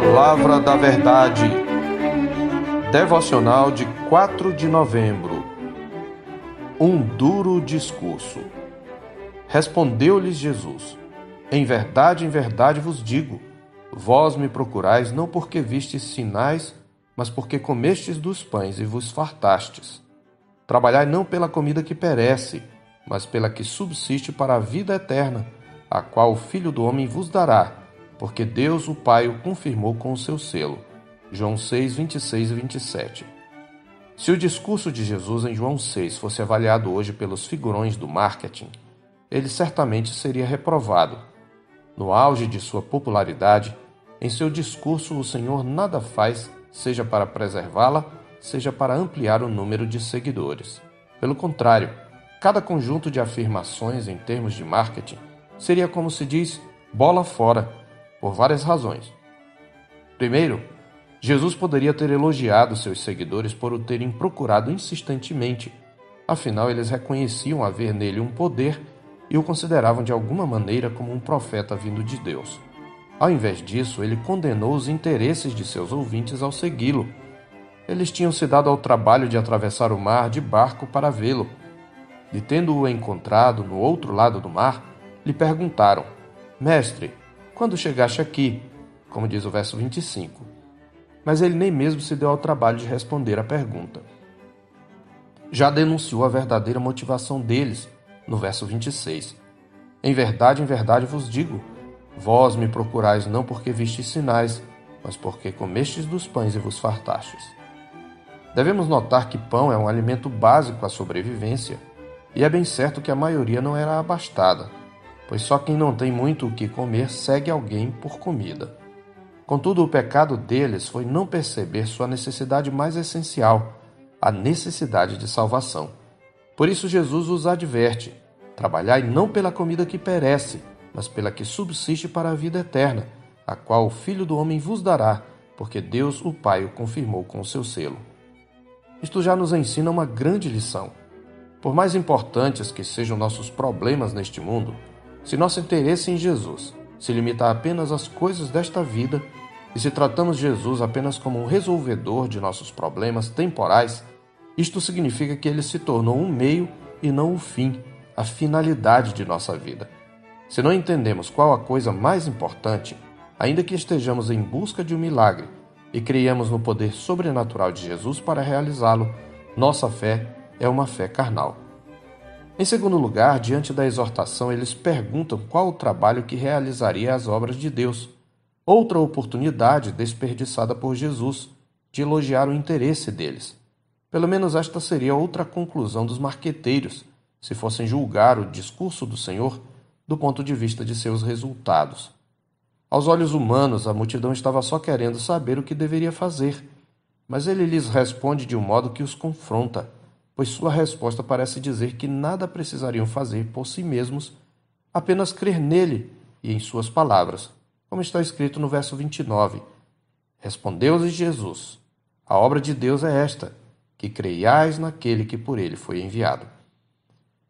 Palavra da Verdade. Devocional de 4 de novembro. Um duro discurso. Respondeu-lhes Jesus: Em verdade, em verdade vos digo: vós me procurais não porque vistes sinais, mas porque comestes dos pães e vos fartastes. Trabalhai não pela comida que perece, mas pela que subsiste para a vida eterna, a qual o Filho do Homem vos dará porque Deus o Pai o confirmou com o seu selo. João 6, 26 e 27. Se o discurso de Jesus em João 6 fosse avaliado hoje pelos figurões do marketing, ele certamente seria reprovado. No auge de sua popularidade, em seu discurso o Senhor nada faz, seja para preservá-la, seja para ampliar o número de seguidores. Pelo contrário, cada conjunto de afirmações em termos de marketing seria como se diz bola fora por várias razões. Primeiro, Jesus poderia ter elogiado seus seguidores por o terem procurado insistentemente, afinal, eles reconheciam haver nele um poder e o consideravam de alguma maneira como um profeta vindo de Deus. Ao invés disso, ele condenou os interesses de seus ouvintes ao segui-lo. Eles tinham se dado ao trabalho de atravessar o mar de barco para vê-lo. E tendo-o encontrado no outro lado do mar, lhe perguntaram: Mestre, quando chegaste aqui, como diz o verso 25. Mas ele nem mesmo se deu ao trabalho de responder à pergunta. Já denunciou a verdadeira motivação deles, no verso 26. Em verdade, em verdade vos digo: vós me procurais não porque vistes sinais, mas porque comestes dos pães e vos fartastes. Devemos notar que pão é um alimento básico à sobrevivência, e é bem certo que a maioria não era abastada pois só quem não tem muito o que comer segue alguém por comida. Contudo, o pecado deles foi não perceber sua necessidade mais essencial, a necessidade de salvação. Por isso, Jesus os adverte: trabalhai não pela comida que perece, mas pela que subsiste para a vida eterna, a qual o Filho do Homem vos dará, porque Deus, o Pai, o confirmou com o seu selo. Isto já nos ensina uma grande lição. Por mais importantes que sejam nossos problemas neste mundo, se nosso interesse em Jesus se limita apenas às coisas desta vida e se tratamos Jesus apenas como um resolvedor de nossos problemas temporais, isto significa que ele se tornou um meio e não o fim, a finalidade de nossa vida. Se não entendemos qual a coisa mais importante, ainda que estejamos em busca de um milagre e creiamos no poder sobrenatural de Jesus para realizá-lo, nossa fé é uma fé carnal. Em segundo lugar, diante da exortação, eles perguntam qual o trabalho que realizaria as obras de Deus. Outra oportunidade desperdiçada por Jesus de elogiar o interesse deles. Pelo menos esta seria outra conclusão dos marqueteiros, se fossem julgar o discurso do Senhor do ponto de vista de seus resultados. Aos olhos humanos, a multidão estava só querendo saber o que deveria fazer, mas ele lhes responde de um modo que os confronta pois sua resposta parece dizer que nada precisariam fazer por si mesmos, apenas crer nele e em suas palavras, como está escrito no verso 29. Respondeu-lhes Jesus: A obra de Deus é esta, que creiais naquele que por ele foi enviado.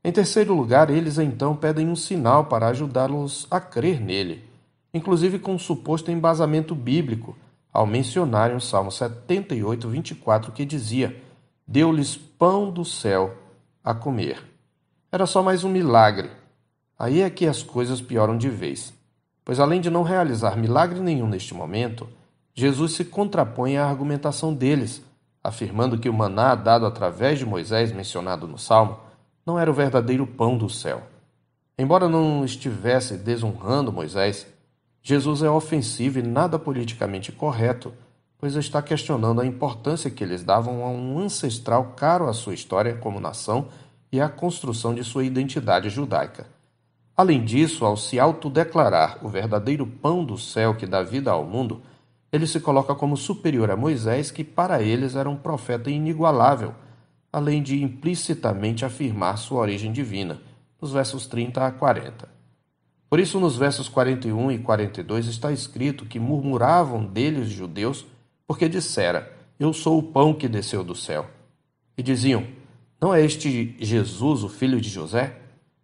Em terceiro lugar, eles então pedem um sinal para ajudá-los a crer nele, inclusive com um suposto embasamento bíblico, ao mencionarem o Salmo 78, 24, que dizia: deu-lhes pão do céu a comer. Era só mais um milagre. Aí é que as coisas pioram de vez, pois além de não realizar milagre nenhum neste momento, Jesus se contrapõe à argumentação deles, afirmando que o maná dado através de Moisés, mencionado no Salmo, não era o verdadeiro pão do céu. Embora não estivesse desonrando Moisés, Jesus é ofensivo e nada politicamente correto pois está questionando a importância que eles davam a um ancestral caro à sua história como nação e à construção de sua identidade judaica. Além disso, ao se autodeclarar o verdadeiro pão do céu que dá vida ao mundo, ele se coloca como superior a Moisés, que para eles era um profeta inigualável, além de implicitamente afirmar sua origem divina, nos versos 30 a 40. Por isso, nos versos 41 e 42 está escrito que murmuravam deles judeus porque dissera: Eu sou o pão que desceu do céu. E diziam: Não é este Jesus, o filho de José?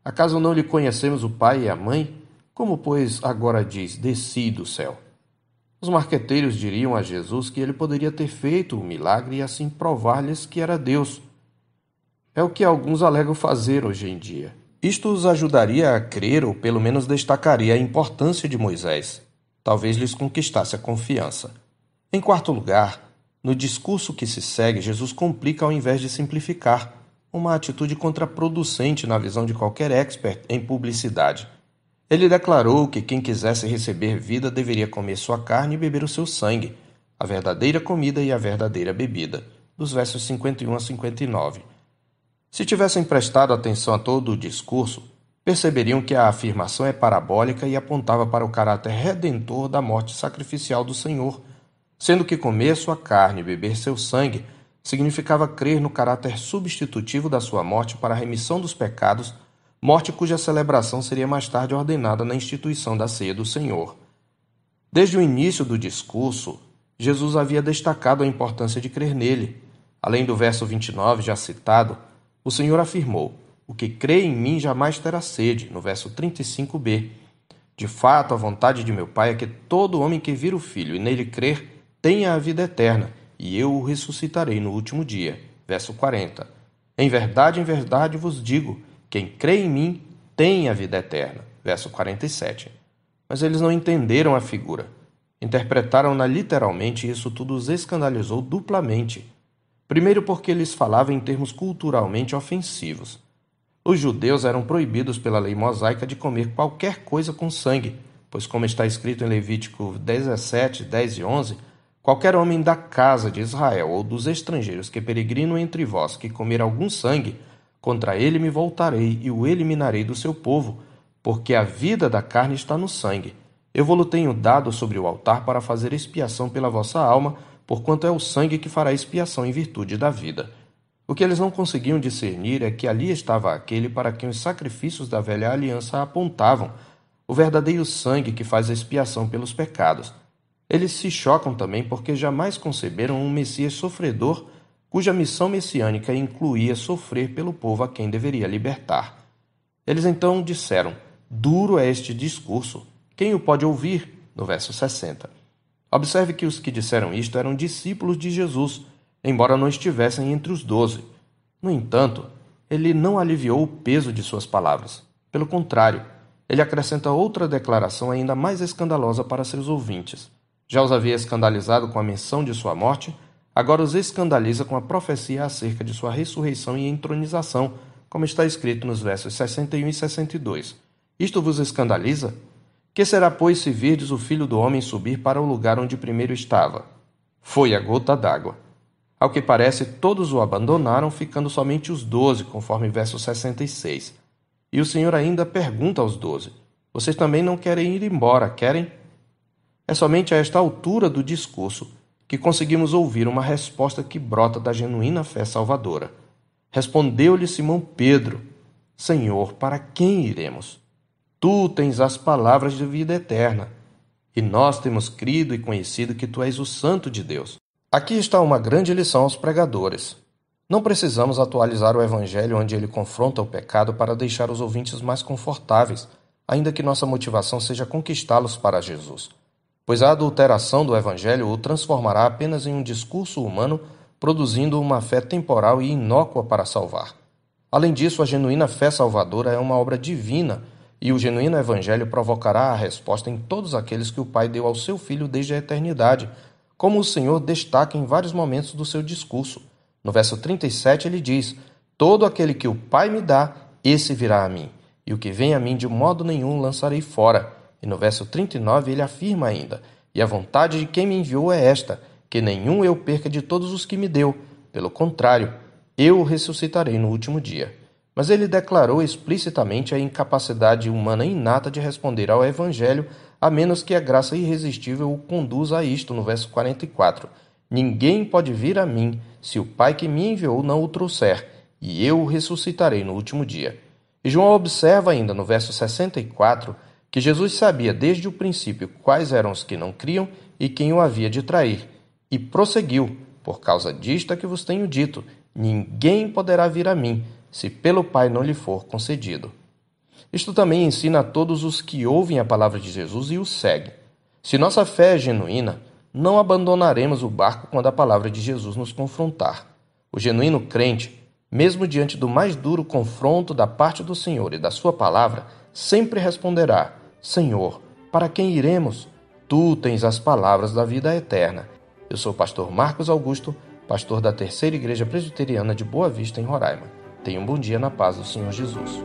Acaso não lhe conhecemos o pai e a mãe? Como, pois, agora diz: Desci do céu? Os marqueteiros diriam a Jesus que ele poderia ter feito o milagre e assim provar-lhes que era Deus. É o que alguns alegam fazer hoje em dia. Isto os ajudaria a crer ou pelo menos destacaria a importância de Moisés. Talvez lhes conquistasse a confiança. Em quarto lugar, no discurso que se segue, Jesus complica ao invés de simplificar, uma atitude contraproducente na visão de qualquer expert em publicidade. Ele declarou que quem quisesse receber vida deveria comer sua carne e beber o seu sangue, a verdadeira comida e a verdadeira bebida, dos versos 51 a 59. Se tivessem prestado atenção a todo o discurso, perceberiam que a afirmação é parabólica e apontava para o caráter redentor da morte sacrificial do Senhor, sendo que comer sua carne e beber seu sangue significava crer no caráter substitutivo da sua morte para a remissão dos pecados morte cuja celebração seria mais tarde ordenada na instituição da ceia do Senhor. Desde o início do discurso, Jesus havia destacado a importância de crer nele. Além do verso 29 já citado, o Senhor afirmou: O que crê em mim jamais terá sede, no verso 35b. De fato, a vontade de meu Pai é que todo homem que vira o Filho e nele crer tenha a vida eterna, e eu o ressuscitarei no último dia. Verso 40. Em verdade, em verdade vos digo quem crê em mim tem a vida eterna. Verso 47. Mas eles não entenderam a figura. Interpretaram-na literalmente e isso tudo os escandalizou duplamente. Primeiro, porque eles falavam em termos culturalmente ofensivos. Os judeus eram proibidos pela lei mosaica de comer qualquer coisa com sangue, pois, como está escrito em Levítico 17, 10 e 11, qualquer homem da casa de Israel ou dos estrangeiros que peregrinam entre vós que comer algum sangue, Contra ele me voltarei e o eliminarei do seu povo, porque a vida da carne está no sangue. Eu vou-lo tenho dado sobre o altar para fazer expiação pela vossa alma, porquanto é o sangue que fará expiação em virtude da vida. O que eles não conseguiam discernir é que ali estava aquele para quem os sacrifícios da velha aliança apontavam, o verdadeiro sangue que faz expiação pelos pecados. Eles se chocam também porque jamais conceberam um Messias sofredor cuja missão messiânica incluía sofrer pelo povo a quem deveria libertar. Eles então disseram: Duro é este discurso, quem o pode ouvir? No verso 60. Observe que os que disseram isto eram discípulos de Jesus, embora não estivessem entre os doze. No entanto, ele não aliviou o peso de suas palavras. Pelo contrário, ele acrescenta outra declaração ainda mais escandalosa para seus ouvintes. Já os havia escandalizado com a menção de sua morte, agora os escandaliza com a profecia acerca de sua ressurreição e entronização, como está escrito nos versos 61 e 62. Isto vos escandaliza? Que será, pois, se virdes o filho do homem subir para o lugar onde primeiro estava? Foi a gota d'água. Ao que parece, todos o abandonaram, ficando somente os doze, conforme verso 66. E o Senhor ainda pergunta aos doze: Vocês também não querem ir embora, querem? É somente a esta altura do discurso que conseguimos ouvir uma resposta que brota da genuína fé salvadora. Respondeu-lhe Simão Pedro: Senhor, para quem iremos? Tu tens as palavras de vida eterna, e nós temos crido e conhecido que tu és o Santo de Deus. Aqui está uma grande lição aos pregadores. Não precisamos atualizar o Evangelho onde ele confronta o pecado para deixar os ouvintes mais confortáveis, ainda que nossa motivação seja conquistá-los para Jesus pois a adulteração do Evangelho o transformará apenas em um discurso humano, produzindo uma fé temporal e inócua para salvar. Além disso, a genuína fé salvadora é uma obra divina e o genuíno Evangelho provocará a resposta em todos aqueles que o Pai deu ao seu Filho desde a eternidade, como o Senhor destaca em vários momentos do seu discurso. No verso 37 ele diz: Todo aquele que o Pai me dá, esse virá a mim, e o que vem a mim de modo nenhum lançarei fora. E no verso 39 ele afirma ainda: E a vontade de quem me enviou é esta, que nenhum eu perca de todos os que me deu. Pelo contrário, eu o ressuscitarei no último dia. Mas ele declarou explicitamente a incapacidade humana inata de responder ao Evangelho, a menos que a graça irresistível o conduza a isto, no verso 44. Ninguém pode vir a mim se o Pai que me enviou não o trouxer, e eu o ressuscitarei no último dia. E João observa ainda no verso 64 que Jesus sabia desde o princípio quais eram os que não criam e quem o havia de trair, e prosseguiu: Por causa disto é que vos tenho dito: ninguém poderá vir a mim, se pelo Pai não lhe for concedido. Isto também ensina a todos os que ouvem a palavra de Jesus e o seguem. Se nossa fé é genuína, não abandonaremos o barco quando a palavra de Jesus nos confrontar. O genuíno crente, mesmo diante do mais duro confronto da parte do Senhor e da Sua palavra, sempre responderá: Senhor, para quem iremos? Tu tens as palavras da vida eterna. Eu sou o pastor Marcos Augusto, pastor da Terceira Igreja Presbiteriana de Boa Vista, em Roraima. Tenha um bom dia na paz do Senhor Jesus.